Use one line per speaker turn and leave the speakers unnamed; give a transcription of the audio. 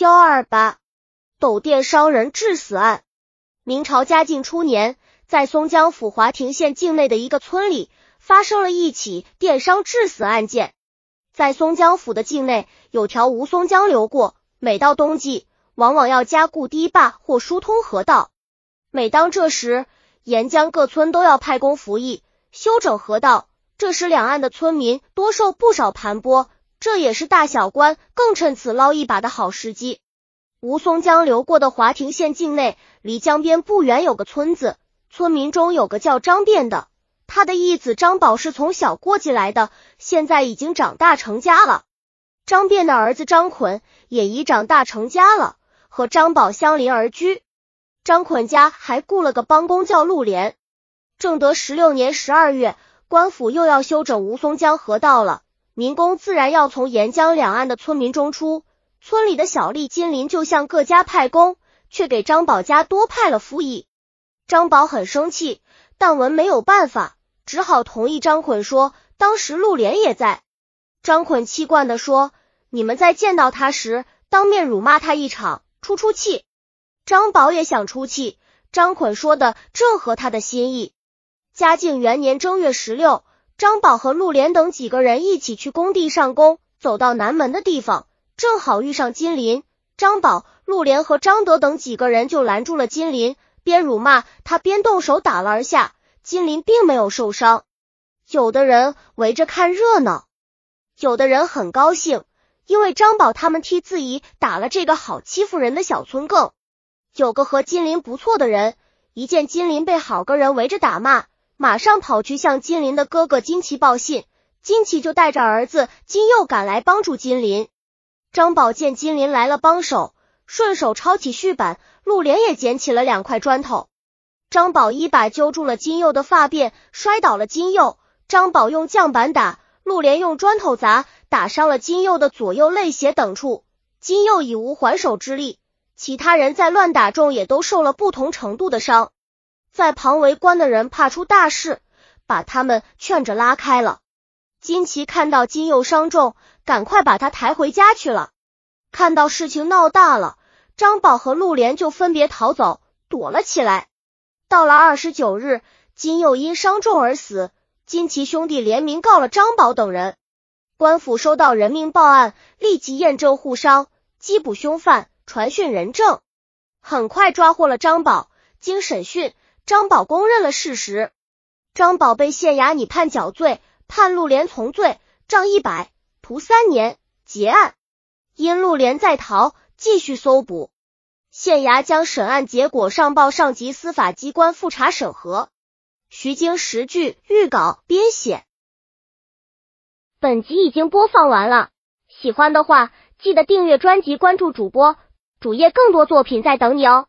幺二八，斗店伤人致死案。明朝嘉靖初年，在松江府华亭县境内的一个村里，发生了一起电伤致死案件。在松江府的境内，有条吴淞江流过，每到冬季，往往要加固堤坝或疏通河道。每当这时，沿江各村都要派工服役，修整河道。这时，两岸的村民多受不少盘剥。这也是大小官更趁此捞一把的好时机。吴淞江流过的华亭县境内，离江边不远有个村子，村民中有个叫张变的，他的义子张宝是从小过继来的，现在已经长大成家了。张变的儿子张捆也已长大成家了，和张宝相邻而居。张捆家还雇了个帮工叫陆连。正德十六年十二月，官府又要修整吴淞江河道了。民工自然要从沿江两岸的村民中出，村里的小吏金林就向各家派工，却给张宝家多派了夫役。张宝很生气，但文没有办法，只好同意张捆说，当时陆莲也在。张捆气惯的说：“你们在见到他时，当面辱骂他一场，出出气。”张宝也想出气，张捆说的正合他的心意。嘉靖元年正月十六。张宝和陆莲等几个人一起去工地上工，走到南门的地方，正好遇上金林。张宝、陆莲和张德等几个人就拦住了金林，边辱骂他边动手打了而下。金林并没有受伤。有的人围着看热闹，有的人很高兴，因为张宝他们替自己打了这个好欺负人的小村更。有个和金林不错的人，一见金林被好个人围着打骂。马上跑去向金林的哥哥金奇报信，金奇就带着儿子金佑赶来帮助金林。张宝见金林来了帮手，顺手抄起续板，陆连也捡起了两块砖头。张宝一把揪住了金佑的发辫，摔倒了金佑。张宝用酱板打，陆连用砖头砸，打伤了金佑的左右肋胁等处。金佑已无还手之力，其他人在乱打中也都受了不同程度的伤。在旁围观的人怕出大事，把他们劝着拉开了。金奇看到金佑伤重，赶快把他抬回家去了。看到事情闹大了，张宝和陆莲就分别逃走，躲了起来。到了二十九日，金佑因伤重而死。金奇兄弟联名告了张宝等人。官府收到人命报案，立即验证户伤，缉捕凶犯，传讯人证，很快抓获了张宝。经审讯。张宝公认了事实，张宝被县衙拟判绞罪，判陆连从罪，杖一百，徒三年，结案。因陆连在逃，继续搜捕。县衙将审案结果上报上级司法机关复查审核。徐经十句预稿编写。本集已经播放完了，喜欢的话记得订阅专辑，关注主播，主页更多作品在等你哦。